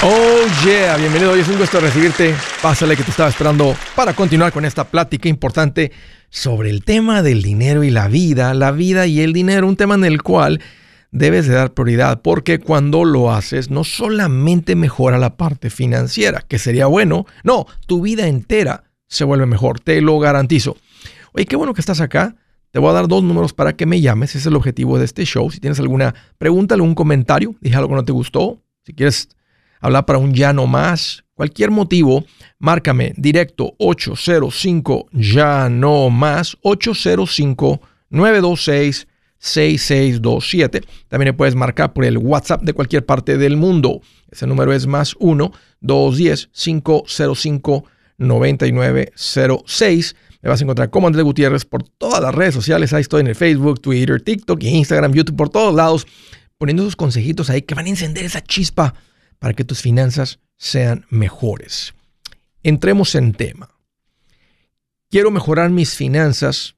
Oh yeah, bienvenido. Hoy es un gusto recibirte. Pásale que te estaba esperando para continuar con esta plática importante sobre el tema del dinero y la vida, la vida y el dinero, un tema en el cual debes de dar prioridad porque cuando lo haces no solamente mejora la parte financiera, que sería bueno, no, tu vida entera se vuelve mejor, te lo garantizo. Oye, qué bueno que estás acá. Te voy a dar dos números para que me llames, ese es el objetivo de este show. Si tienes alguna pregunta, algún comentario, dije algo que no te gustó, si quieres hablar para un ya no más, cualquier motivo, márcame directo 805 ya no más 805 926 6627. También me puedes marcar por el WhatsApp de cualquier parte del mundo. Ese número es más 1 210 505 9906. Me vas a encontrar como Andrés Gutiérrez por todas las redes sociales. Ahí estoy en el Facebook, Twitter, TikTok, Instagram, YouTube, por todos lados, poniendo esos consejitos ahí que van a encender esa chispa para que tus finanzas sean mejores. Entremos en tema. Quiero mejorar mis finanzas.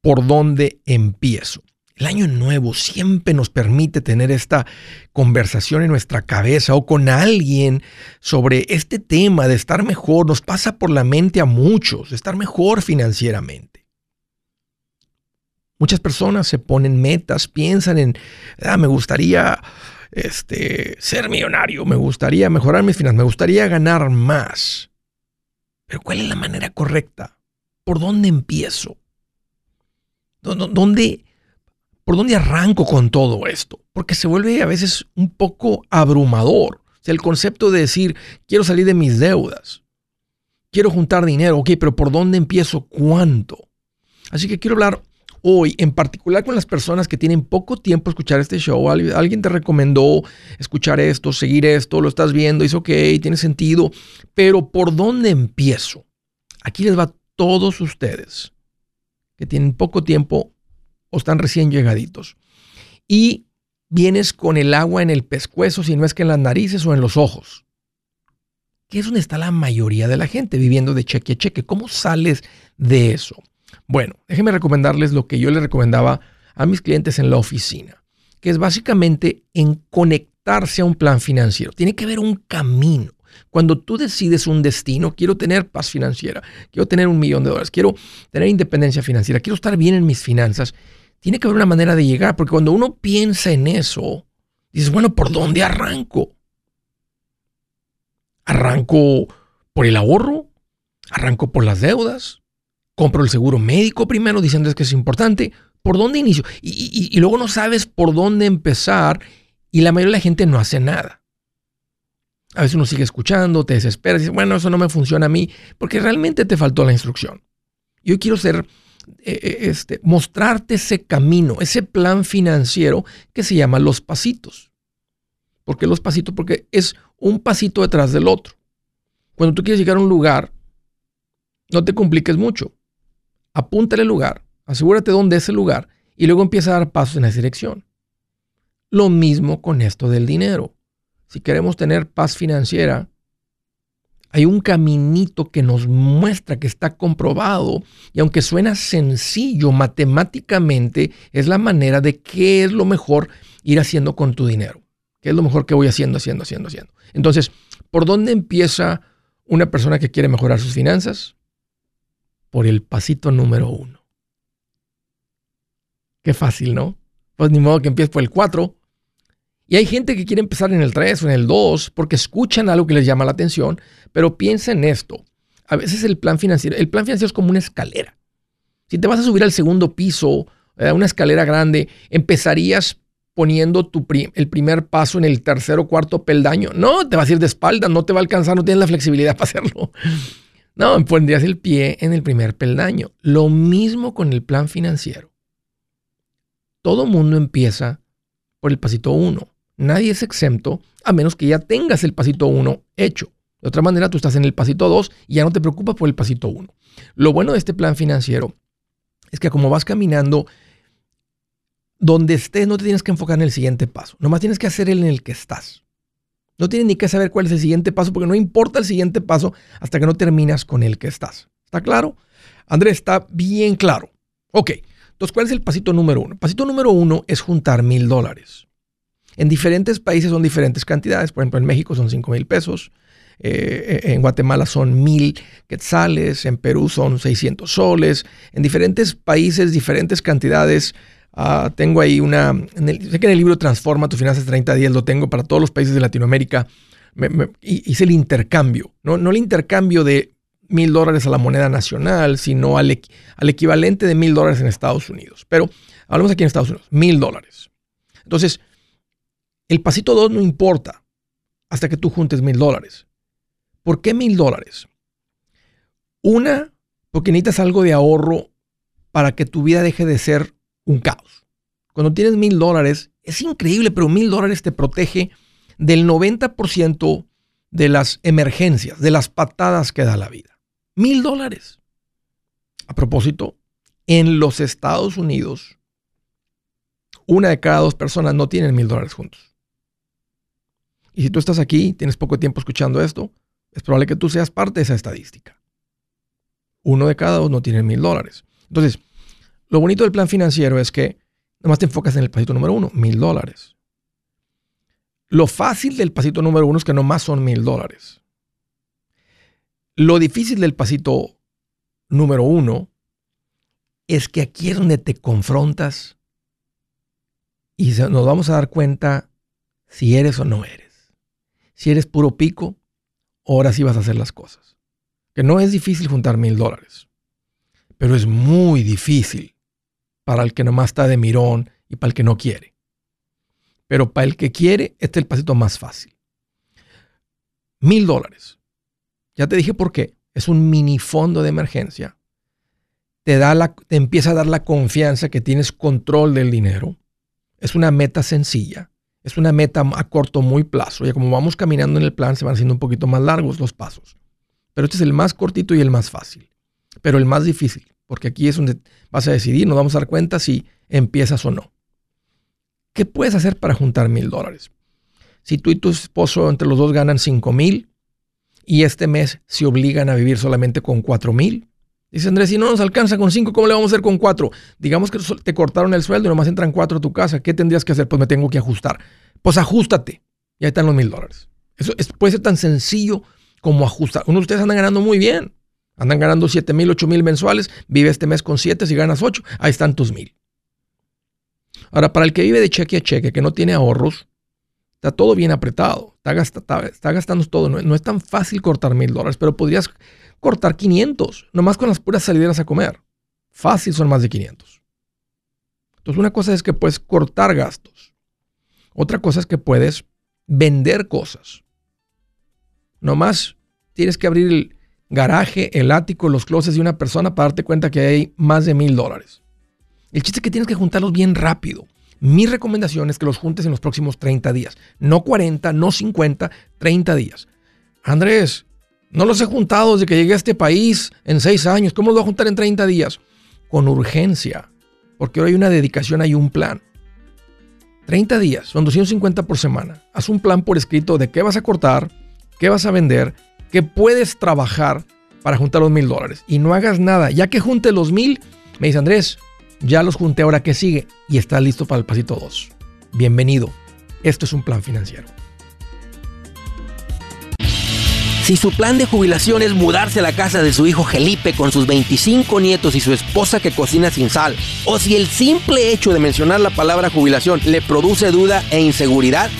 ¿Por dónde empiezo? El año nuevo siempre nos permite tener esta conversación en nuestra cabeza o con alguien sobre este tema de estar mejor. Nos pasa por la mente a muchos, de estar mejor financieramente. Muchas personas se ponen metas, piensan en, ah, me gustaría este, ser millonario, me gustaría mejorar mis finanzas, me gustaría ganar más. Pero ¿cuál es la manera correcta? ¿Por dónde empiezo? ¿Dónde, ¿Por dónde arranco con todo esto? Porque se vuelve a veces un poco abrumador. el concepto de decir, quiero salir de mis deudas, quiero juntar dinero, ok, pero ¿por dónde empiezo? ¿Cuánto? Así que quiero hablar hoy, en particular con las personas que tienen poco tiempo escuchar este show, alguien te recomendó escuchar esto, seguir esto, lo estás viendo, dice, ok, tiene sentido, pero ¿por dónde empiezo? Aquí les va a todos ustedes que tienen poco tiempo o están recién llegaditos. Y vienes con el agua en el pescuezo, si no es que en las narices o en los ojos. Que es donde está la mayoría de la gente viviendo de cheque a cheque. ¿Cómo sales de eso? Bueno, déjenme recomendarles lo que yo le recomendaba a mis clientes en la oficina, que es básicamente en conectarse a un plan financiero. Tiene que haber un camino. Cuando tú decides un destino, quiero tener paz financiera, quiero tener un millón de dólares, quiero tener independencia financiera, quiero estar bien en mis finanzas, tiene que haber una manera de llegar, porque cuando uno piensa en eso, dices, bueno, ¿por dónde arranco? ¿Arranco por el ahorro? ¿Arranco por las deudas? Compro el seguro médico primero diciendo que es importante. ¿Por dónde inicio? Y, luego no sabes por dónde empezar y la mayoría de la gente no hace nada. A veces uno sigue escuchando, te desespera, y dice, bueno, eso no me funciona a mí, porque realmente te faltó la instrucción. Yo quiero ser, eh, eh, este, mostrarte ese camino, ese plan financiero que se llama los pasitos. ¿Por qué los pasitos? Porque es un pasito detrás del otro. Cuando tú quieres llegar a un lugar, no te compliques mucho apúntale el lugar, asegúrate dónde es el lugar y luego empieza a dar pasos en esa dirección. Lo mismo con esto del dinero. Si queremos tener paz financiera, hay un caminito que nos muestra que está comprobado y aunque suena sencillo matemáticamente, es la manera de qué es lo mejor ir haciendo con tu dinero. ¿Qué es lo mejor que voy haciendo, haciendo, haciendo, haciendo? Entonces, ¿por dónde empieza una persona que quiere mejorar sus finanzas? Por el pasito número uno. Qué fácil, ¿no? Pues ni modo que empieces por el 4. Y hay gente que quiere empezar en el 3 o en el 2 porque escuchan algo que les llama la atención, pero piensa en esto. A veces el plan financiero, el plan financiero es como una escalera. Si te vas a subir al segundo piso, a una escalera grande, empezarías poniendo tu el primer paso en el tercer o cuarto peldaño. No, te vas a ir de espalda, no te va a alcanzar, no tienes la flexibilidad para hacerlo. No, pondrías el pie en el primer peldaño. Lo mismo con el plan financiero. Todo mundo empieza por el pasito 1. Nadie es exento a menos que ya tengas el pasito 1 hecho. De otra manera, tú estás en el pasito 2 y ya no te preocupas por el pasito 1. Lo bueno de este plan financiero es que como vas caminando, donde estés no te tienes que enfocar en el siguiente paso. Nomás tienes que hacer el en el que estás. No tienes ni que saber cuál es el siguiente paso porque no importa el siguiente paso hasta que no terminas con el que estás. ¿Está claro? Andrés, está bien claro. Ok, entonces, ¿cuál es el pasito número uno? pasito número uno es juntar mil dólares. En diferentes países son diferentes cantidades. Por ejemplo, en México son 5 mil pesos. Eh, en Guatemala son mil quetzales. En Perú son 600 soles. En diferentes países, diferentes cantidades. Ah, tengo ahí una. sé que en el libro Transforma tu finanzas 30 días lo tengo para todos los países de Latinoamérica. hice el intercambio, ¿no? no el intercambio de mil dólares a la moneda nacional, sino al, al equivalente de mil dólares en Estados Unidos. Pero hablamos aquí en Estados Unidos, mil dólares. Entonces, el pasito 2 no importa hasta que tú juntes mil dólares. ¿Por qué mil dólares? Una, porque necesitas algo de ahorro para que tu vida deje de ser un caos. Cuando tienes mil dólares, es increíble, pero mil dólares te protege del 90% de las emergencias, de las patadas que da la vida. Mil dólares. A propósito, en los Estados Unidos, una de cada dos personas no tienen mil dólares juntos. Y si tú estás aquí, tienes poco tiempo escuchando esto, es probable que tú seas parte de esa estadística. Uno de cada dos no tiene mil dólares. Entonces, lo bonito del plan financiero es que nomás te enfocas en el pasito número uno, mil dólares. Lo fácil del pasito número uno es que nomás son mil dólares. Lo difícil del pasito número uno es que aquí es donde te confrontas y nos vamos a dar cuenta si eres o no eres. Si eres puro pico, ahora sí vas a hacer las cosas. Que no es difícil juntar mil dólares, pero es muy difícil para el que nomás está de mirón y para el que no quiere. Pero para el que quiere, este es el pasito más fácil. Mil dólares. Ya te dije por qué. Es un mini fondo de emergencia. Te, da la, te empieza a dar la confianza que tienes control del dinero. Es una meta sencilla. Es una meta a corto, muy plazo. Ya como vamos caminando en el plan, se van haciendo un poquito más largos los pasos. Pero este es el más cortito y el más fácil. Pero el más difícil porque aquí es donde vas a decidir, nos vamos a dar cuenta si empiezas o no. ¿Qué puedes hacer para juntar mil dólares? Si tú y tu esposo entre los dos ganan cinco mil y este mes se obligan a vivir solamente con cuatro mil, dice Andrés, si no nos alcanza con cinco, ¿cómo le vamos a hacer con cuatro? Digamos que te cortaron el sueldo y nomás entran cuatro a tu casa, ¿qué tendrías que hacer? Pues me tengo que ajustar. Pues ajustate y ahí están los mil dólares. Eso puede ser tan sencillo como ajustar. Uno de ustedes andan ganando muy bien. Andan ganando 7 mil, 8 mil mensuales. Vive este mes con 7, si ganas 8, ahí están tus mil. Ahora, para el que vive de cheque a cheque, que no tiene ahorros, está todo bien apretado. Está, está, gastando todo. No, es tan fácil cortar mil dólares, pero podrías cortar 500, nomás con las puras salideras a comer. Fácil son más de 500. Entonces, una cosa es que puedes cortar gastos. Otra cosa es que puedes vender cosas. Nomás tienes que abrir el, garaje, el ático, los closets de una persona para darte cuenta que hay más de mil dólares. El chiste es que tienes que juntarlos bien rápido. Mi recomendación es que los juntes en los próximos 30 días. No 40, no 50, 30 días. Andrés, no los he juntado desde que llegué a este país en 6 años. ¿Cómo los voy a juntar en 30 días? Con urgencia. Porque hoy hay una dedicación, hay un plan. 30 días, son 250 por semana. Haz un plan por escrito de qué vas a cortar, qué vas a vender, que puedes trabajar para juntar los mil dólares y no hagas nada. Ya que junte los mil, me dice Andrés, ya los junté, ahora que sigue y está listo para el pasito 2. Bienvenido. Esto es un plan financiero. Si su plan de jubilación es mudarse a la casa de su hijo Felipe con sus 25 nietos y su esposa que cocina sin sal, o si el simple hecho de mencionar la palabra jubilación le produce duda e inseguridad,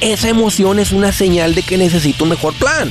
esa emoción es una señal de que necesita un mejor plan.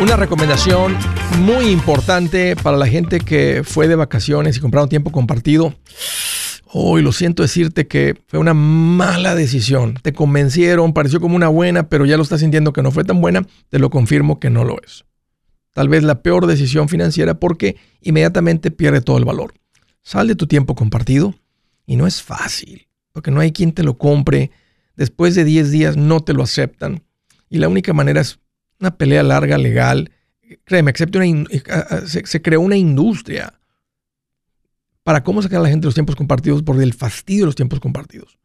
Una recomendación muy importante para la gente que fue de vacaciones y compraron tiempo compartido. Hoy lo siento decirte que fue una mala decisión. Te convencieron, pareció como una buena, pero ya lo estás sintiendo que no fue tan buena. Te lo confirmo que no lo es. Tal vez la peor decisión financiera porque inmediatamente pierde todo el valor. Sal de tu tiempo compartido y no es fácil, porque no hay quien te lo compre. Después de 10 días no te lo aceptan. Y la única manera es una pelea larga, legal. Créeme, una, se, se, creó una industria para cómo sacar a la gente de los tiempos compartidos por el fastidio de los tiempos compartidos.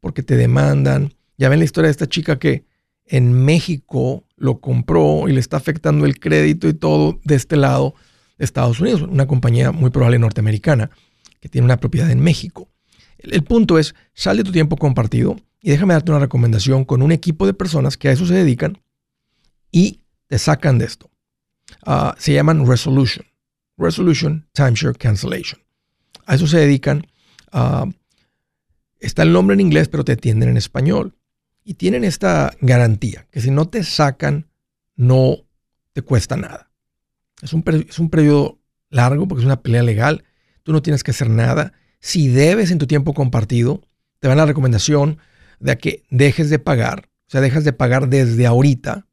Porque te demandan. Ya ven la historia de esta chica que en México lo compró y le está afectando el crédito y todo de este lado de Estados Unidos, una compañía muy probable norteamericana que tiene una propiedad en México. El, punto es, sal de tu tiempo compartido y déjame darte una recomendación con un equipo de personas que a eso se dedican y te sacan de esto. Ah, se llaman resolution. Resolution Timeshare Cancellation. A eso se dedican. Está el nombre en inglés, pero te atienden en español. Y tienen esta garantía, que si no te sacan, no te cuesta nada. Es un, es un periodo largo porque es una pelea legal. Tú no tienes que hacer nada. Si debes en tu tiempo compartido, te dan la recomendación de que dejes de pagar. O sea, dejas de pagar desde ahorita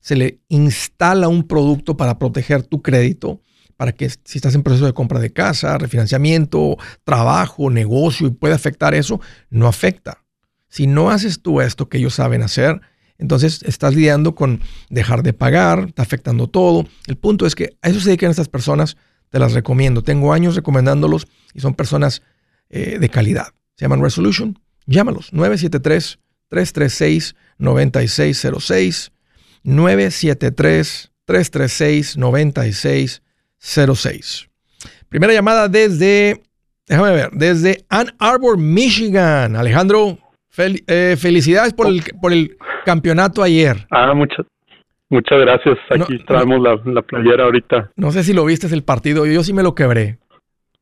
se le instala un producto para proteger tu crédito, para que si estás en proceso de compra de casa, refinanciamiento, trabajo, negocio y puede afectar eso, no afecta. Si no haces tú esto que ellos saben hacer, entonces estás lidiando con dejar de pagar, está afectando todo. El punto es que a eso se dedican estas personas, te las recomiendo. Tengo años recomendándolos y son personas eh, de calidad. Se llaman Resolution. Llámalos 973 336 9606 973-336-9606. Primera llamada desde, déjame ver, desde Ann Arbor, Michigan. Alejandro, eh, felicidades por el, por el campeonato ayer. Ah, muchas. Muchas gracias. Aquí traemos la, la, playera ahorita. No sé si lo viste el partido. Yo, sí me lo quebré.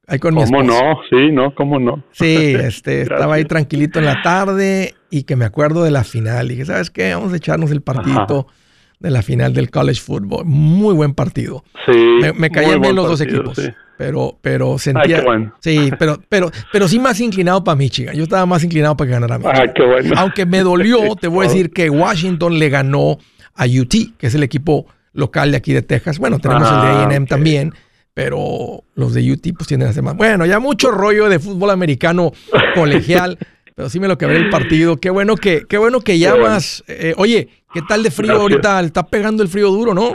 Ahí con ¿Cómo no? Sí, no, ¿cómo no? Sí, este, estaba ahí tranquilito en la tarde y que me acuerdo de la final. Y dije, ¿sabes qué? Vamos a echarnos el partidito de la final del college football. Muy buen partido. Sí. Me, caían bien los dos equipos. Pero, pero sentía. Sí, pero, pero, pero sí más inclinado para Michigan. Yo estaba más inclinado para que ganara Michigan. Ah, qué bueno. Aunque me dolió, te voy a decir que Washington le ganó a UT, que es el equipo local de aquí de Texas. Bueno, tenemos el de ah, AM también, pero los de UT pues tienen a ser más. Bueno, ya mucho rollo de fútbol americano colegial. pero sí me lo quebré el partido. Qué bueno que, qué bueno que llamas. Eh, oye, ¿Qué tal de frío ahorita? Está pegando el frío duro, ¿no?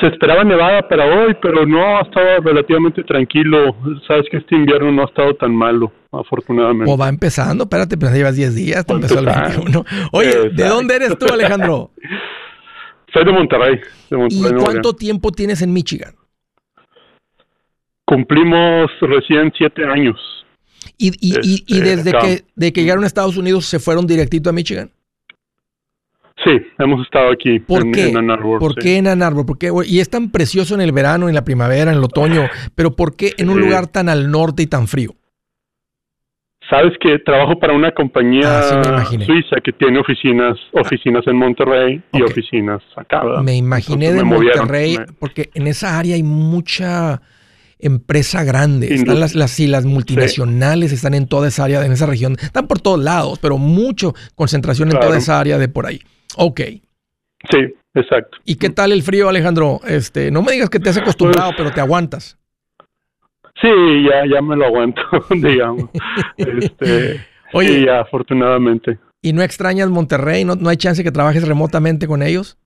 Se esperaba nevada para hoy, pero no, ha estado relativamente tranquilo. Sabes que este invierno no ha estado tan malo, afortunadamente. O va empezando, espérate, pero llevas 10 días, te empezó el 21. Oye, ¿de dónde eres tú, Alejandro? Soy de Monterrey. ¿Y cuánto tiempo tienes en Michigan? Cumplimos recién siete años. ¿Y, y, y, y este, desde que, de que llegaron a Estados Unidos se fueron directito a Michigan? Sí, hemos estado aquí ¿Por en, qué? en Ann Arbor. ¿Por qué en Ann Arbor? ¿Por qué? Y es tan precioso en el verano, en la primavera, en el otoño, pero ¿por qué en un lugar tan al norte y tan frío? Sabes que trabajo para una compañía Ah, sí, suiza que tiene oficinas, oficinas en Monterrey y Ok. oficinas acá. ¿verdad? Me imaginé Entonces de me movieron, Monterrey, me- porque en esa área hay mucha empresa grande. Están las, las, sí, las multinacionales están en toda esa área, en esa región. Están por todos lados, pero mucho concentración en toda esa área de por ahí. Ok. Sí, exacto. ¿Y qué tal el frío, Alejandro? Este, no me digas que te has acostumbrado, Pues- pero te aguantas. Sí, ya, ya me lo aguanto, digamos. Este, Oye, sí, ya, afortunadamente. ¿y no extrañas Monterrey? ¿No, no hay chance que trabajes remotamente con ellos?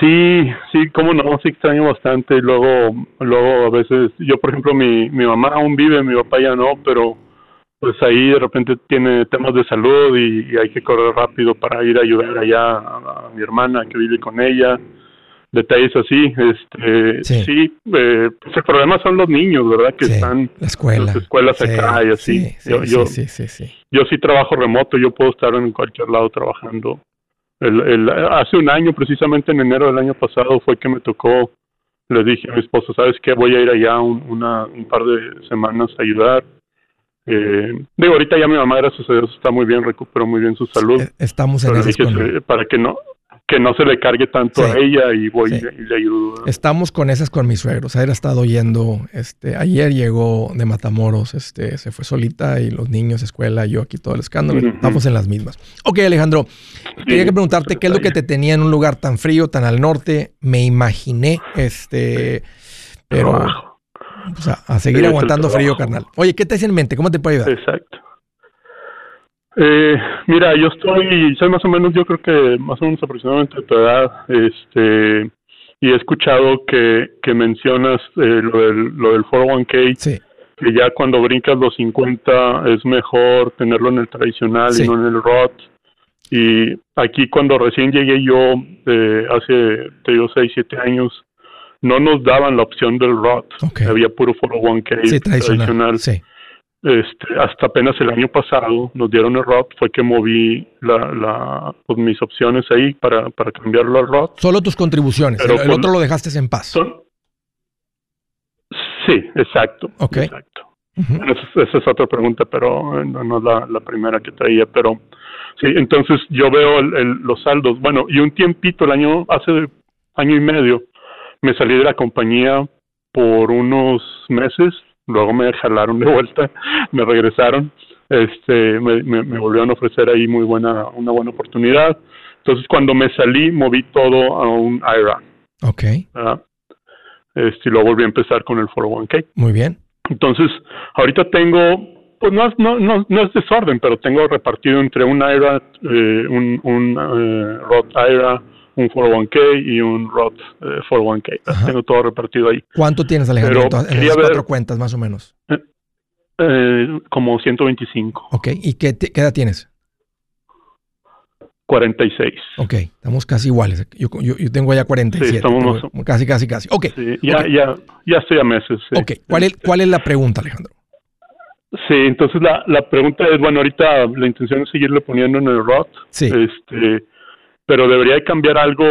Sí, sí, cómo no, sí extraño bastante. Y luego, luego a veces, yo por ejemplo, mi, mi mamá aún vive, mi papá ya no, pero pues ahí de repente tiene temas de salud y, y hay que correr rápido para ir a ayudar allá a, a mi hermana que vive con ella. Detalles así, este, Sí. sí, eh, pues el problema son los niños, ¿verdad? Que Sí, están la escuela. en las escuelas acá y así. Sí, sí, yo, sí, yo, sí, sí, sí. yo sí trabajo remoto, yo puedo estar en cualquier lado trabajando. El, el, hace un año, precisamente en enero del año pasado, fue que me tocó, le dije a mi esposo, ¿sabes qué? Voy a ir allá un, una, un par de semanas a ayudar. Eh, digo, ahorita ya mi mamá, gracias a Dios, está muy bien, recuperó muy bien su salud. Estamos en Pero le esas dije, con- "Sí, para que no que no se le cargue tanto Sí. a ella y voy Sí. y le ayudo. Estamos con esas con mis suegros. Ayer ha estado yendo, este, ayer llegó de Matamoros, este, se fue solita y los niños, escuela, yo aquí todo el escándalo, estamos en las mismas. Ok, Alejandro, quería que preguntarte qué es lo que te tenía en un lugar tan frío, tan al norte. Me imaginé, este, pero Trabajo. o sea, a seguir Sí, aguantando frío, carnal. Oye, ¿qué te hace en mente? ¿Cómo te puedo ayudar? Exacto. Eh, mira, yo estoy, soy más o menos, yo creo que más o menos aproximadamente de tu edad, este, y he escuchado que, que mencionas eh, lo del, lo del 401k, Sí, que ya cuando brincas los 50 es mejor tenerlo en el tradicional Sí. y no en el Roth. Y aquí cuando recién llegué yo, eh, hace, te digo, 6, 7 años, no nos daban la opción del Roth. Ok. Había puro 401k sí, tradicional. Este, hasta apenas el año pasado nos dieron el Roth, fue que moví la, la, pues, mis opciones ahí para, para cambiarlo al Roth. solo tus contribuciones. Pero el, el con- otro lo dejaste en paz. Son... Sí, exacto. Ok. Exacto. Ujú. Bueno, Esa, esa es otra pregunta, pero eh, no, no es la, la primera que traía. Pero sí, entonces yo veo el- el- los saldos. Bueno, y un tiempito, el año, hace año y medio, me salí de la compañía por unos meses, luego me jalaron de vuelta, me regresaron, este, me, me, me volvieron a ofrecer ahí muy buena, una buena oportunidad. Entonces cuando me salí, moví todo a un IRA. Ok, ¿verdad? Este, y luego volví a empezar con el 401k. muy bien. Entonces, ahorita tengo, pues no es, no, no, no es desorden, pero tengo repartido entre un IRA, eh, un, un eh, Roth IRA, un 401k y un Roth eh, 401k. Ajá. Tengo todo repartido ahí. ¿Cuánto tienes, Alejandro, Pero en esas ver- cuatro cuentas, más o menos? Eh, como 125, Ok, ¿y qué, te- qué edad tienes? 46. Ok, estamos casi iguales. Yo, yo, yo tengo ya 47. Sí, estamos más Casi, casi, casi. Ok, Sí, ya, ok. ya, ya estoy a meses. sí. ok. ¿Cuál es, ¿Cuál es la pregunta, Alejandro? Sí, entonces la, la pregunta es, bueno, ahorita la intención es seguirle poniendo en el Roth, Sí. este, pero debería de cambiar algo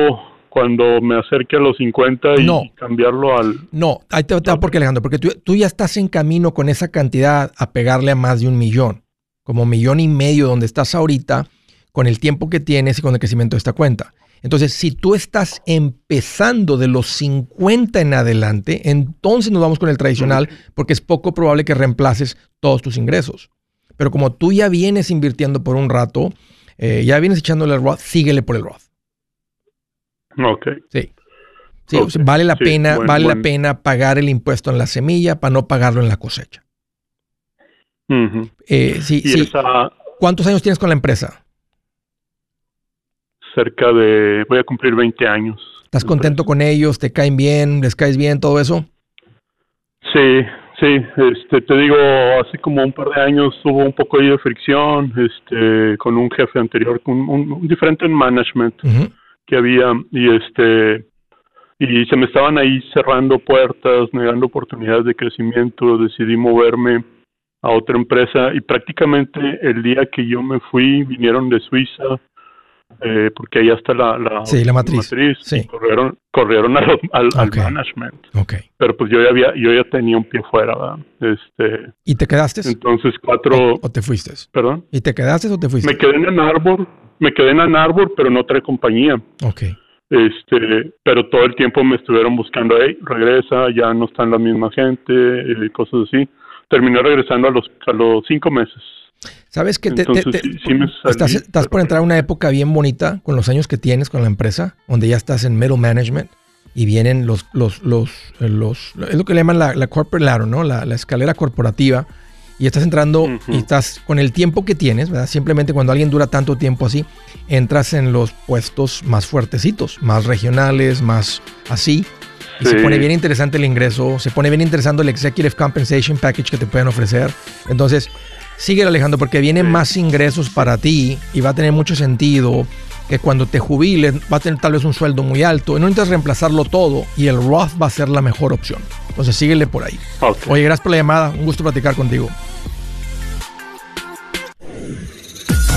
cuando me acerque a los 50 y No. cambiarlo al... No, ahí te, te va porque Alejandro, porque tú, tú ya estás en camino con esa cantidad a pegarle a más de un millón, como millón y medio donde estás ahorita, con el tiempo que tienes y con el crecimiento de esta cuenta. Entonces, si tú estás empezando de los 50 en adelante, entonces nos vamos con el tradicional, porque es poco probable que reemplaces todos tus ingresos. Pero como tú ya vienes invirtiendo por un rato, eh, ya vienes echándole el Roth, síguele por el Roth. Ok, Sí. Sí, Ok, o sea, vale la sí, pena, buen- vale la pena pagar el impuesto en la semilla para no pagarlo en la cosecha. Eh, sí, y sí. esa ¿Cuántos años tienes con la empresa? cerca de... voy a cumplir 20 años. ¿Estás contento con ellos? ¿Te caen bien? ¿Les caes bien? Todo eso. Sí, sí, este, te digo, hace como un par de años hubo un poco ahí de fricción, este, con un jefe anterior, con un, un diferente en management. Que había y este y se me estaban ahí cerrando puertas, negando oportunidades de crecimiento, decidí moverme a otra empresa y prácticamente el día que yo me fui vinieron de Suiza eh, porque ahí está la, la, sí, la matriz. sí. corrieron, corrieron al, al, management. Okay. Pero pues yo ya había, yo ya tenía un pie fuera, ¿verdad? Este, ¿Y te quedaste? Entonces cuatro... ¿O, te fuiste? ¿Perdón? ¿Y te quedaste o te fuiste? Me quedé en Ann Arbor, me quedé en Ann Arbor, pero en otra compañía. Ok. Este, pero todo el tiempo me estuvieron buscando, hey, regresa, ya no están la misma gente, y cosas así. Terminé regresando a los, a los cinco meses. ¿Sabes que te, estás, por entrar a una época bien bonita con los años que tienes con la empresa, donde ya estás en middle management y vienen los, los, los, eh, los es lo que le llaman la, corporate ladder, ¿no? La, escalera corporativa. Y estás entrando y estás con el tiempo que tienes, ¿verdad? Simplemente cuando alguien dura tanto tiempo así, entras en los puestos más fuertecitos, más regionales, más así. Y se pone bien interesante el ingreso, se pone bien interesante el Executive Compensation Package que te pueden ofrecer. Entonces, Sigue Alejandro porque vienen más ingresos para ti y va a tener mucho sentido que cuando te jubiles va a tener tal vez un sueldo muy alto y no necesitas reemplazarlo todo y el Roth va a ser la mejor opción. Entonces síguele por ahí. Oye, gracias por la llamada. Un gusto platicar contigo.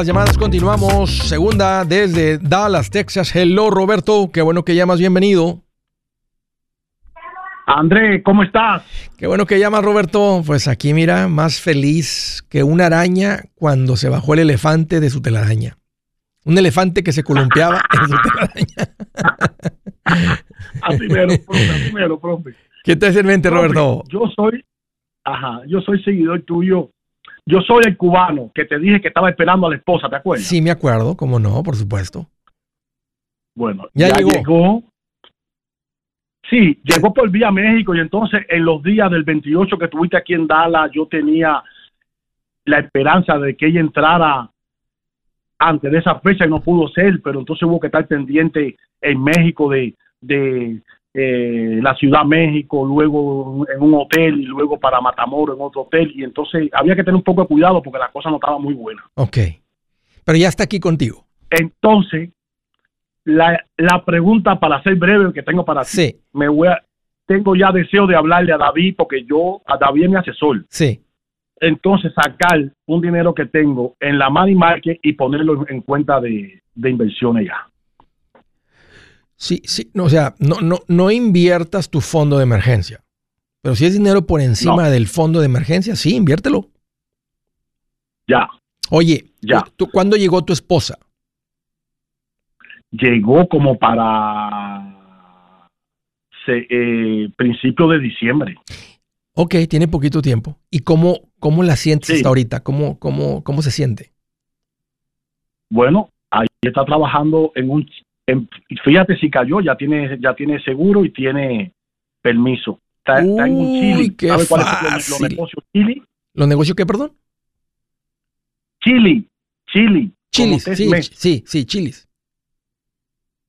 Las llamadas, continuamos. Segunda desde Dallas, Texas. Hello, Roberto. Qué bueno que llamas, bienvenido. André, ¿cómo estás? Qué bueno que llamas, Roberto. Pues aquí, mira, más feliz que una araña cuando se bajó el elefante de su telaraña. Un elefante que se columpiaba en su telaraña. así mero, profe, ¿Qué te hace en mente, Roberto? Yo soy, ajá, yo soy seguidor tuyo yo soy el cubano que te dije que estaba esperando a la esposa, ¿te acuerdas? Sí, me acuerdo, cómo no, por supuesto. Bueno, ya, llegó. Sí, llegó por vía México y entonces en los días del 28 que estuviste aquí en Dallas, yo tenía la esperanza de que ella entrara antes de esa fecha y no pudo ser, pero entonces hubo que estar pendiente en México de, de eh, la Ciudad México, luego en un hotel y luego para Matamoros en otro hotel. Y entonces había que tener un poco de cuidado porque la cosa no estaba muy buena. Ok. Pero ya está aquí contigo. Entonces, la, la pregunta para ser breve que tengo para sí. ti, me voy a, tengo ya deseo de hablarle a David porque yo, a David es mi asesor. Sí. Entonces, sacar un dinero que tengo en la money market y ponerlo en cuenta de, de inversiones ya. Sí, sí, no, o sea, no, no, no inviertas tu fondo de emergencia. Pero si es dinero por encima del fondo de emergencia, sí, inviértelo. Ya. Oye, ya. ¿tú, ¿cuándo llegó tu esposa? Llegó como para eh, principio de diciembre. Ok, tiene poquito tiempo. ¿Y cómo, cómo la sientes hasta ahorita? ¿Cómo, cómo, ¿Cómo se siente? Bueno, ahí está trabajando en un fíjate si cayó, ya tiene, ya tiene seguro y tiene permiso. Está, en un Chile. ¿Sabe cuáles son los, negocios Chile? ¿Los negocios qué, perdón? Chile, Chile. Chilis, sí, sí, sí, chilis.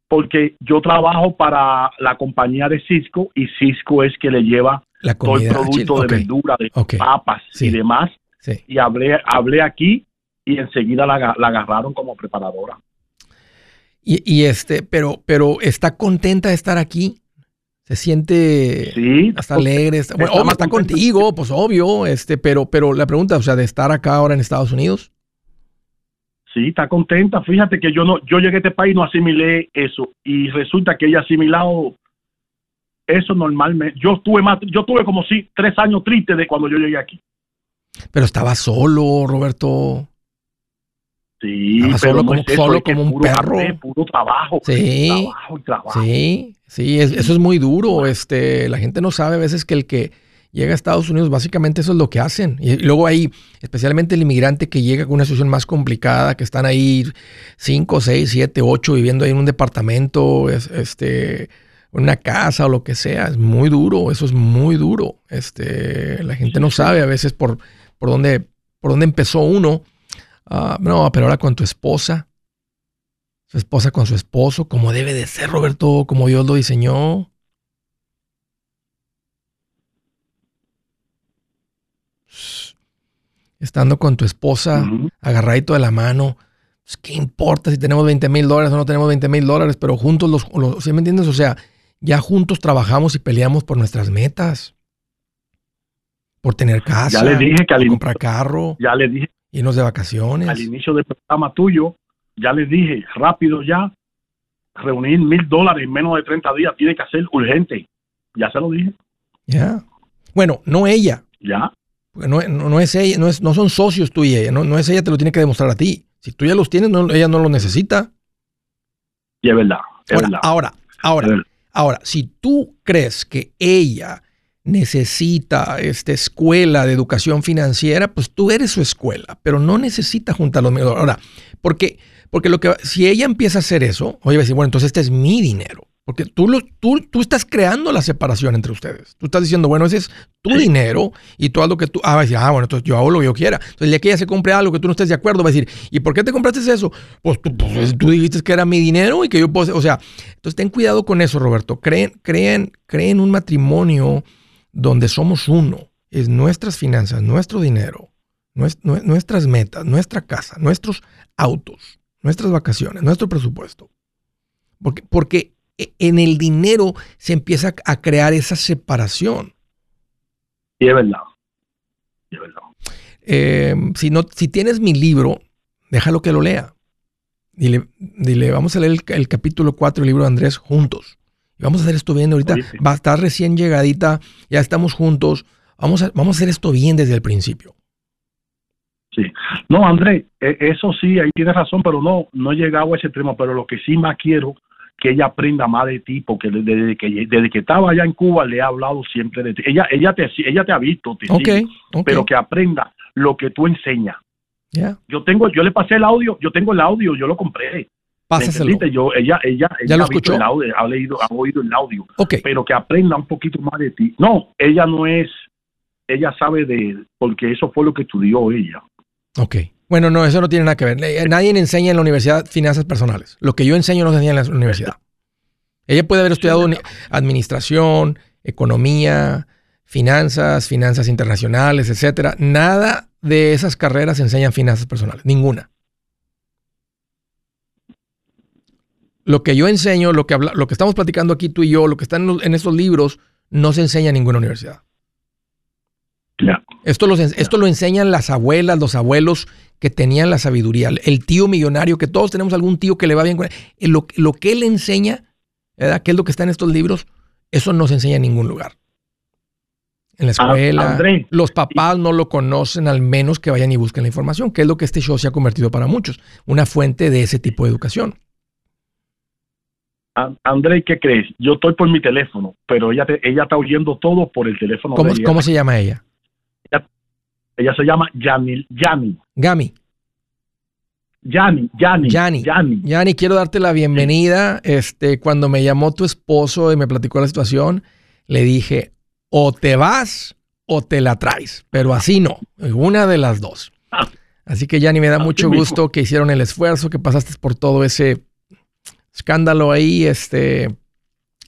Porque yo trabajo para la compañía de Cisco y Cisco es que le lleva todo el producto de verdura, de papas y demás. Y hablé, hablé aquí y enseguida la, la agarraron como preparadora. Y, este, pero, pero está contenta de estar aquí. se siente sí, hasta alegre, está, bueno, está contigo, pues obvio, este, pero, pero la pregunta, o sea, de estar acá ahora en Estados Unidos. Sí, está contenta. Fíjate que yo no, yo llegué a este país no asimilé eso y resulta que ella ha asimilado eso normalmente. Yo tuve más, yo tuve como si tres años tristes de cuando yo llegué aquí. Pero estaba solo, Roberto. Sí, solo como, solo como un perro. puro trabajo. Sí, trabajo y trabajo. Sí, sí, eso es muy duro. Este, la gente no sabe a veces que el que llega a Estados Unidos, básicamente eso es lo que hacen. Y, luego hay, especialmente el inmigrante que llega con una situación más complicada, que están ahí 5, 6, 7, 8 viviendo ahí en un departamento, este, una casa o lo que sea. Es muy duro, eso es muy duro. Este, la gente no sabe a veces por, por, dónde, por dónde empezó uno. Ah, no, pero ahora con tu esposa, su esposa con su esposo, como debe de ser, Roberto, como Dios lo diseñó. estando con tu esposa, agarradito de la mano. Pues, ¿Qué importa si tenemos 20 mil dólares o no tenemos 20 mil dólares? Pero juntos, los, ¿sí me entiendes? O sea, ya juntos trabajamos y peleamos por nuestras metas. Por tener casa, ya le dije que al comprar carro, ya le dije, irnos de vacaciones. Al inicio del programa tuyo, ya le dije, rápido ya, reunir mil dólares en menos de 30 días tiene que ser urgente. Ya se lo dije. Ya. Bueno, no ella. Ya. No, no, es ella, no, es, no son socios tú y ella, no, no es ella, te lo tiene que demostrar a ti. Si tú ya los tienes, ella no lo necesita. Y es verdad. ahora, ahora, ahora, si tú crees que ella necesita esta escuela de educación financiera, pues tú eres su escuela, pero no necesita juntar los medios. Ahora, porque, porque lo que si ella empieza a hacer eso, oye, va a decir, bueno, entonces este es mi dinero. Porque tú, lo, tú, tú estás creando la separación entre ustedes. Tú estás diciendo, bueno, ese es tu dinero y haz lo que tú. Ah, va a decir, ah, bueno, entonces yo hago lo que yo quiera. Entonces, el día que ella se compre algo que tú no estés de acuerdo, va a decir, ¿y por qué te compraste eso? Pues tú, pues, tú dijiste que era mi dinero y que yo puedo. O sea, entonces ten cuidado con eso, Roberto. Creen, creen, creen un matrimonio donde somos uno. Es nuestras finanzas, nuestro dinero, nuestras metas, nuestra casa, nuestros autos, nuestras vacaciones, nuestro presupuesto. Porque, porque e, en el dinero se empieza a crear esa separación. Y es verdad. es verdad. Eh, si, no, si tienes mi libro, déjalo que lo lea. Dile, dile vamos a leer el, capítulo 4 del libro de Andrés juntos. Vamos a hacer esto bien ahorita. Va a estar recién llegadita, ya estamos juntos. Vamos a, vamos a hacer esto bien desde el principio. Sí. No, Andrés, e, eso sí, ahí tienes razón, pero no, no he llegado a ese tema. Pero lo que sí más quiero que ella aprenda más de ti, porque desde que, desde que estaba allá en Cuba le ha hablado siempre de ti. Ella, ella, te, ella te ha visto, te pero que aprenda lo que tú enseñas. Yo tengo, yo le pasé el audio, yo tengo el audio, yo lo compré. Pásaselo. Yo, ella, ella, ¿Ya lo escuchó? El audio, ha leído, ha oído el audio. Pero que aprenda un poquito más de ti. No, ella no es, ella sabe de, porque eso fue lo que estudió ella. Ok. Bueno, no, eso no tiene nada que ver. Eh, nadie enseña en la universidad finanzas personales. Lo que yo enseño no se enseña en la universidad. Ella puede haber estudiado administración, economía, finanzas, finanzas internacionales, etcétera. Nada de esas carreras enseñan finanzas personales, ninguna. Lo que yo enseño, lo que, lo que estamos platicando aquí tú y yo, lo que está en, en estos libros, no se enseña en ninguna universidad. Esto, esto lo enseñan las abuelas, los abuelos que tenían la sabiduría. El tío millonario, que todos tenemos algún tío que le va bien con él. Lo, lo que él enseña, ¿verdad? ¿Qué es lo que está en estos libros? Eso no se enseña en ningún lugar. En la ah, escuela. los papás no lo conocen, al menos que vayan y busquen la información, que es lo que este show se ha convertido para muchos. Una fuente de ese tipo de educación. André, ¿qué crees? Yo estoy por mi teléfono, pero ella, ella está oyendo todo por el teléfono. ¿Cómo, ¿cómo se llama ella? Ella se llama Yami. Yami. Gami. Yani, Yani, Yani, Yani. quiero darte la bienvenida. Este, cuando me llamó tu esposo y me platicó la situación, le dije, o te vas o te la traes, pero así no, una de las dos. Así que Yani, me da mucho gusto que hicieron el esfuerzo, que pasaste por todo ese escándalo ahí, este,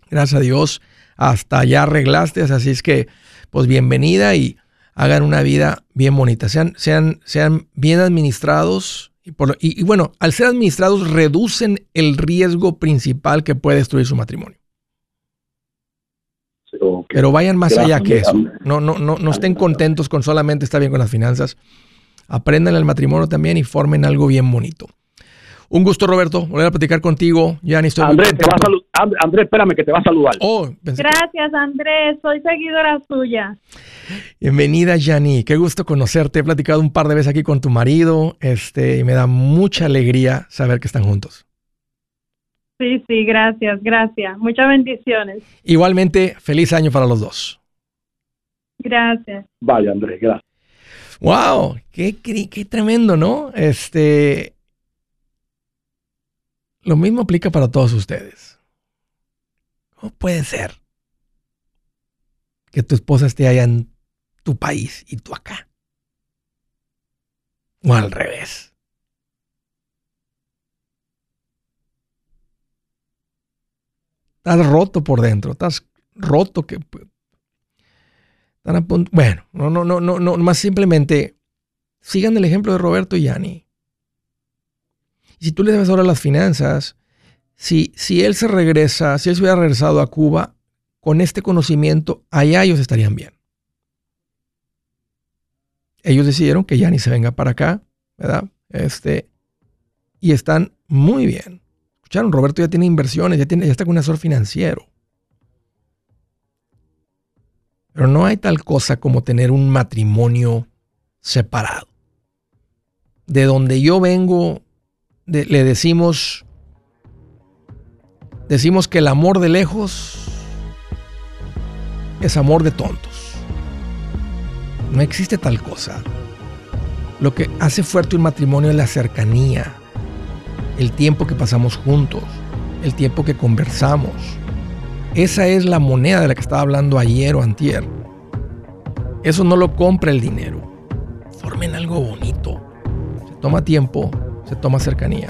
gracias a Dios, hasta allá arreglaste, así es que, pues bienvenida y hagan una vida bien bonita, sean, sean, sean bien administrados. Y, por, y, bueno, al ser administrados reducen el riesgo principal que puede destruir su matrimonio. Pero vayan más allá que eso. No, no, no, no estén contentos con solamente estar bien con las finanzas. Aprendan el matrimonio también y formen algo bien bonito. Un gusto, Roberto, volver a platicar contigo. Ya ni estoy Andrés, te va a Andrés, espérame que te va a saludar. Oh, Gracias, Andrés. Soy seguidora suya. Bienvenida, Yani. Qué gusto conocerte. He platicado un par de veces aquí con tu marido este, y me da mucha alegría saber que están juntos. Sí, sí, gracias, gracias. Muchas bendiciones. Igualmente, feliz año para los dos. Gracias. Vaya, Andrés, gracias. Wow, qué, qué tremendo, ¿no? Este, lo mismo aplica para todos ustedes. ¿Cómo puede ser que tu esposa esté allá en tu país y tú acá? O al revés. Estás roto por dentro, estás roto que bueno, no, no, no, no, más simplemente sigan el ejemplo de Roberto y Yani si tú le debes ahora las finanzas, si, si él se regresa, si él se hubiera regresado a Cuba con este conocimiento, allá ellos estarían bien. Ellos decidieron que ya ni se venga para acá, ¿verdad? Este, y están muy bien. Escucharon, Roberto ya tiene inversiones, ya, tiene, ya está con un asesor financiero. Pero no hay tal cosa como tener un matrimonio separado. De donde yo vengo, le decimos, decimos que el amor de lejos es amor de tontos. No existe tal cosa. Lo que hace fuerte un matrimonio es la cercanía, el tiempo que pasamos juntos, el tiempo que conversamos. Esa es la moneda de la que estaba hablando ayer o antier. Eso no lo compra el dinero. Formen algo bonito. Se toma tiempo, toma cercanía.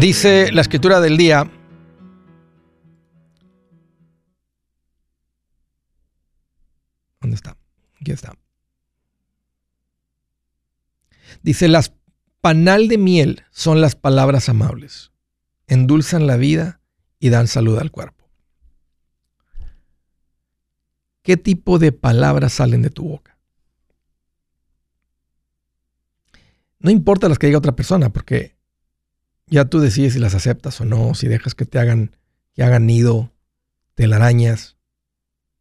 Dice la escritura del día, ¿dónde está? Aquí está. Dice, las panal de miel son las palabras amables, endulzan la vida y dan salud al cuerpo. ¿Qué tipo de palabras salen de tu boca? No importa las que diga otra persona, porque ya tú decides si las aceptas o no, si dejas que te hagan, que hagan nido, telarañas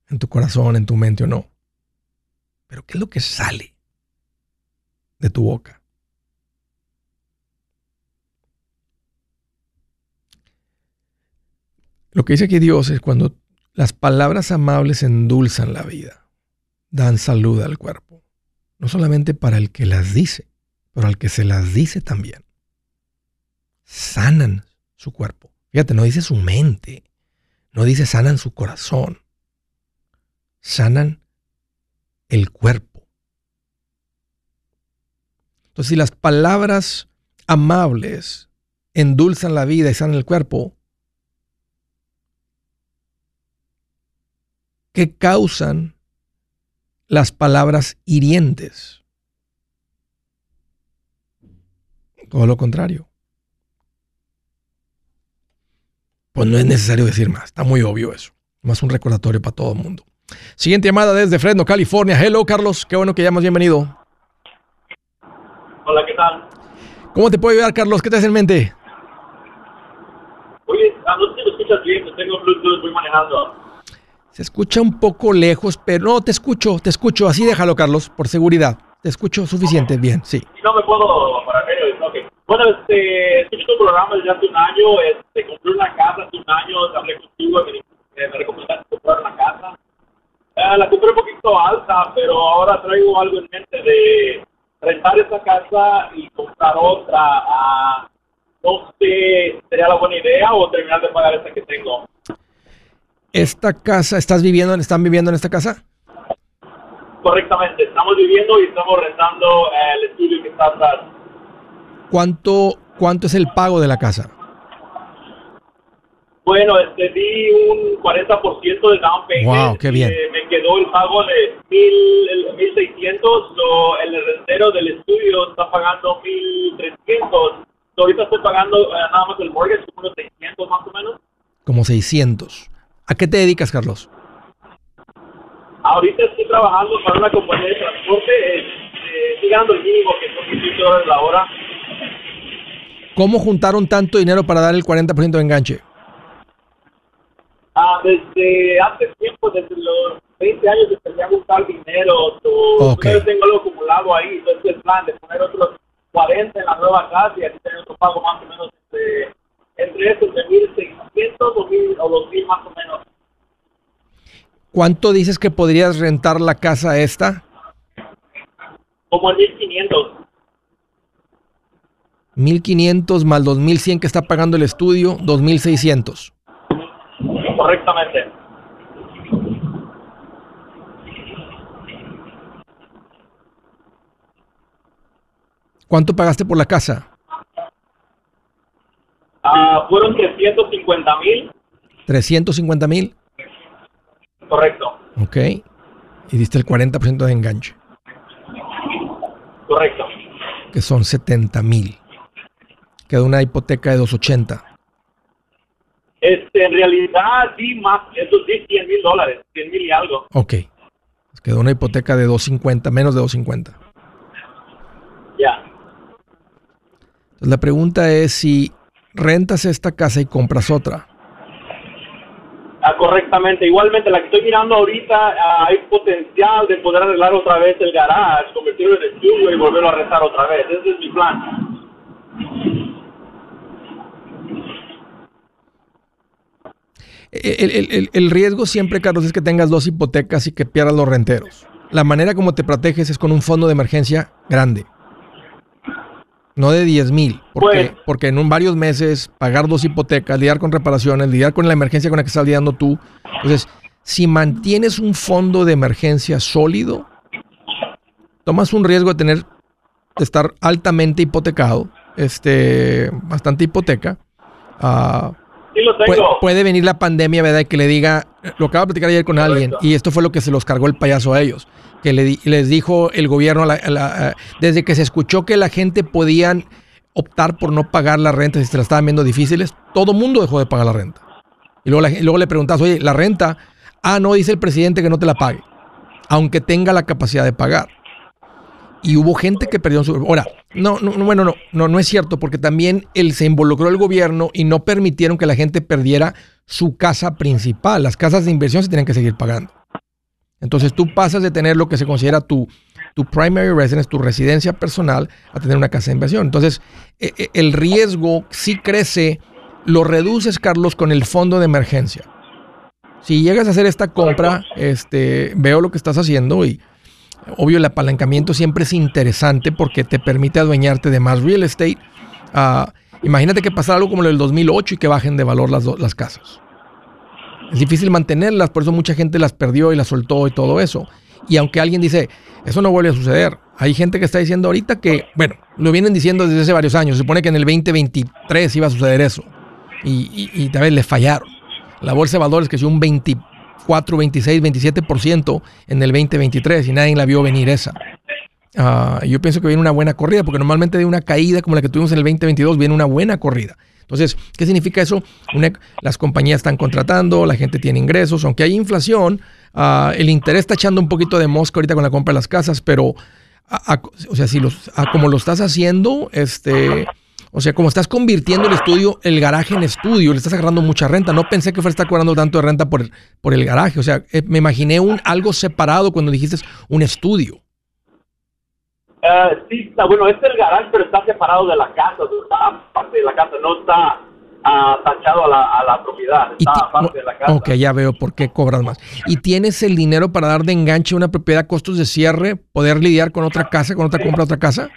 en tu corazón, en tu mente o no. Pero ¿qué es lo que sale de tu boca? Lo que dice aquí Dios es cuando las palabras amables endulzan la vida, dan salud al cuerpo. No solamente para el que las dice, pero al que se las dice también sanan su cuerpo. Fíjate, no dice su mente, no dice sanan su corazón, sanan el cuerpo. Entonces, si las palabras amables endulzan la vida y sanan el cuerpo, ¿qué causan las palabras hirientes? Todo lo contrario Pues no es necesario decir más. Está muy obvio eso. Más un recordatorio para todo el mundo. Siguiente llamada desde Fresno, California. Hello, Carlos. Qué bueno que llamas. Bienvenido. Hola, ¿qué tal? ¿Cómo te puedo ayudar, Carlos? ¿Qué te hace en mente? Oye, ah, no me escuchas bien, tengo Bluetooth, voy manejando. Se escucha un poco lejos, pero no, te escucho, te escucho. Así déjalo, Carlos, por seguridad. Te escucho suficiente, bien, sí. No me puedo para medio, okay. Bueno, este, escuché tu programa desde hace un año, este, compré una casa hace un año, hablé contigo, me, me recomendaste comprar una casa. Eh, la compré un poquito alta, pero ahora traigo algo en mente de rentar esa casa y comprar otra. Ah, no sé, ¿sería la buena idea o terminar de pagar esta que tengo? ¿Esta casa, estás viviendo, están viviendo en esta casa? Correctamente, estamos viviendo y estamos rentando el estudio que está atrás. ¿Cuánto, cuánto es el pago de la casa? Bueno, este, di un 40% de down payment. Wow, qué bien. Eh, me quedó el pago de mil, 1600. So, el rentero del estudio está pagando 1300. ahorita estoy pagando eh, nada más el mortgage, como unos 600 más o menos. Como 600. ¿A qué te dedicas, Carlos? Ahorita estoy trabajando para una compañía de transporte. Eh, mínimo, que son 18 dólares la hora. ¿Cómo juntaron tanto dinero para dar el 40% de enganche? Ah, desde hace tiempo, desde los 20 años empecé a buscar dinero. okay. tengo algo acumulado ahí. Entonces el plan de poner otros 40 en la nueva casa y así tener otro pago más o menos este, entre esos de 1.600 o, 1, o 2.000 más o menos. ¿Cuánto dices que podrías rentar la casa esta? Como en 1.500. 1.500 más 2.100 que está pagando el estudio, 2.600 correctamente. ¿Cuánto pagaste por la casa? Uh, fueron 350 mil. ¿350 mil? Correcto. Ok. Y diste el 40% de enganche. Correcto. Que son 70 mil. Queda una hipoteca de 280. Este, en realidad, sí, más, eso sí, 100 mil dólares, 100 mil y algo. Ok. Quedó una hipoteca de 250, menos de 250. Ya. La pregunta es si rentas esta casa y compras otra. Ah, correctamente. Igualmente, la que estoy mirando ahorita, ah, hay potencial de poder arreglar otra vez el garage, convertirlo en estudio y volverlo a rentar otra vez. Ese es mi plan. El, riesgo siempre, Carlos, es que tengas dos hipotecas y que pierdas los renteros. La manera como te proteges es con un fondo de emergencia grande. No de 10 mil, porque, porque en un varios meses pagar dos hipotecas, lidiar con reparaciones, lidiar con la emergencia con la que estás lidiando tú. Entonces, si mantienes un fondo de emergencia sólido, tomas un riesgo de tener, de estar altamente hipotecado, este, bastante hipoteca, uh, Puede, venir la pandemia, ¿verdad? que le diga, lo acabo de platicar ayer con alguien, y esto fue lo que se los cargó el payaso a ellos, que le, les dijo el gobierno, desde que se escuchó que la gente podían optar por no pagar la renta si se la estaban viendo difíciles, todo mundo dejó de pagar la renta. Y luego, luego le preguntas, oye, la renta, ah, no, dice el presidente que no te la pague, aunque tenga la capacidad de pagar y hubo gente que perdió su... Ahora, no, no, bueno, no, no, no es cierto, porque también él se involucró el gobierno y no permitieron que la gente perdiera su casa principal. Las casas de inversión se tienen que seguir pagando. Entonces tú pasas de tener lo que se considera tu, tu primary residence, tu residencia personal, a tener una casa de inversión. Entonces, e, e, el riesgo sí crece, lo reduces, Carlos, con el fondo de emergencia. Si llegas a hacer esta compra, este, veo lo que estás haciendo y Obvio, el apalancamiento siempre es interesante porque te permite adueñarte de más real estate. Ah, imagínate que pasara algo como el del 2008 y que bajen de valor las, las casas. Es difícil mantenerlas, por eso mucha gente las perdió y las soltó y todo eso. Y aunque alguien dice, eso no vuelve a suceder, hay gente que está diciendo ahorita que, bueno, lo vienen diciendo desde hace varios años. Se supone que en el 2023 iba a suceder eso. Y, y, tal vez le fallaron. La bolsa de valores que si un 20 4, 26, 27% en el 2023 y nadie la vio venir esa. Uh, yo pienso que viene una buena corrida, porque normalmente de una caída como la que tuvimos en el 2022 viene una buena corrida. Entonces, ¿qué significa eso? las compañías están contratando, la gente tiene ingresos, aunque hay inflación, ah, el interés está echando un poquito de mosca ahorita con la compra de las casas, pero, o sea, si los, como lo estás haciendo, este, o sea, como estás convirtiendo el estudio, el garaje en estudio, le estás agarrando mucha renta. No pensé que fuera a estar cobrando tanto de renta por, por el garaje. O sea, eh, me imaginé un algo separado cuando dijiste un estudio. Uh, sí, está bueno, es el garaje, pero está separado de la casa, está parte de la casa, no está tachado a la, a la propiedad, está parte de la casa. Ok, ya veo por qué cobras más. ¿Y tienes el dinero para dar de enganche a una propiedad, costos de cierre, poder lidiar con otra casa, con otra compra, otra casa?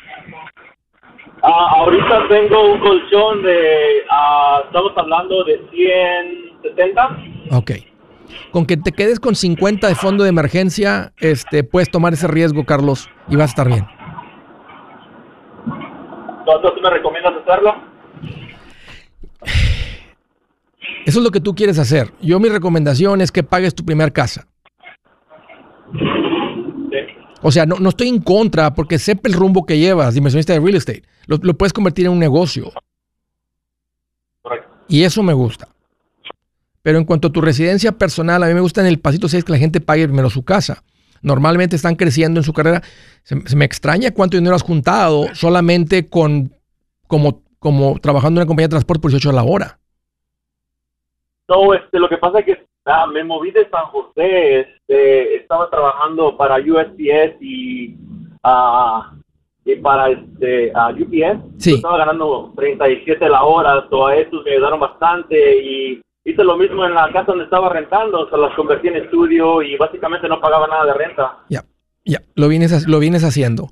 Ah, ahorita tengo un colchón de, uh, estamos hablando de 170. Ok. Con que te quedes con 50 de fondo de emergencia, este, puedes tomar ese riesgo, Carlos, y vas a estar bien. ¿Tú me recomiendas hacerlo? Eso es lo que tú quieres hacer. Yo mi recomendación es que pagues tu primera casa. O sea, no, no, estoy en contra porque sepa el rumbo que llevas, inversionista de real estate. Lo, puedes convertir en un negocio. Y eso me gusta. Pero en cuanto a tu residencia personal, a mí me gusta en el pasito 6 que la gente pague primero su casa. Normalmente están creciendo en su carrera. Se, me extraña cuánto dinero has juntado solamente con como, como trabajando en una compañía de transporte por 18 a la hora. No, este, lo que pasa es que Ah, me moví de San José, este, estaba trabajando para USPS y, uh, y para este, UPS. Estaba ganando 37 la hora, a estos me ayudaron bastante y hice lo mismo en la casa donde estaba rentando, o sea, las convertí en estudio y básicamente no pagaba nada de renta. Ya, ya, lo vienes, lo vienes haciendo.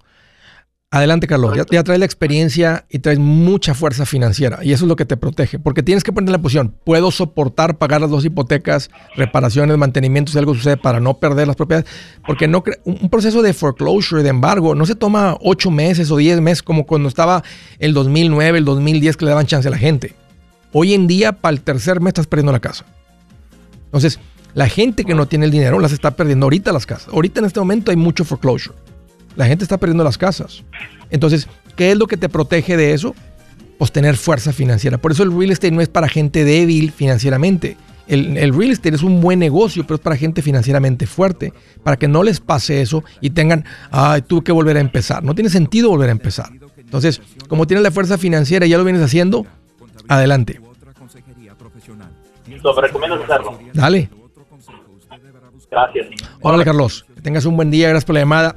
Adelante, Carlos. Ya, traes la experiencia y traes mucha fuerza financiera. Y eso es lo que te protege. Porque tienes que poner la posición. Puedo soportar pagar las dos hipotecas, reparaciones, mantenimientos, si algo sucede para no perder las propiedades. Porque no un proceso de foreclosure, de embargo, no se toma ocho meses o diez meses como cuando estaba el 2009, el 2010 que le daban chance a la gente. Hoy en día, para el tercer mes estás perdiendo la casa. Entonces, la gente que no tiene el dinero las está perdiendo ahorita las casas. Ahorita en este momento hay mucho foreclosure. La gente está perdiendo las casas. Entonces, ¿qué es lo que te protege de eso? Pues tener fuerza financiera. Por eso el real estate no es para gente débil financieramente. El, real estate es un buen negocio, pero es para gente financieramente fuerte, para que no les pase eso y tengan, ay, tuve que volver a empezar. No tiene sentido volver a empezar. Entonces, como tienes la fuerza financiera y ya lo vienes haciendo, adelante. Me recomiendo hacerlo. Dale. Gracias. Órale, Carlos. Que tengas un buen día. Gracias por la llamada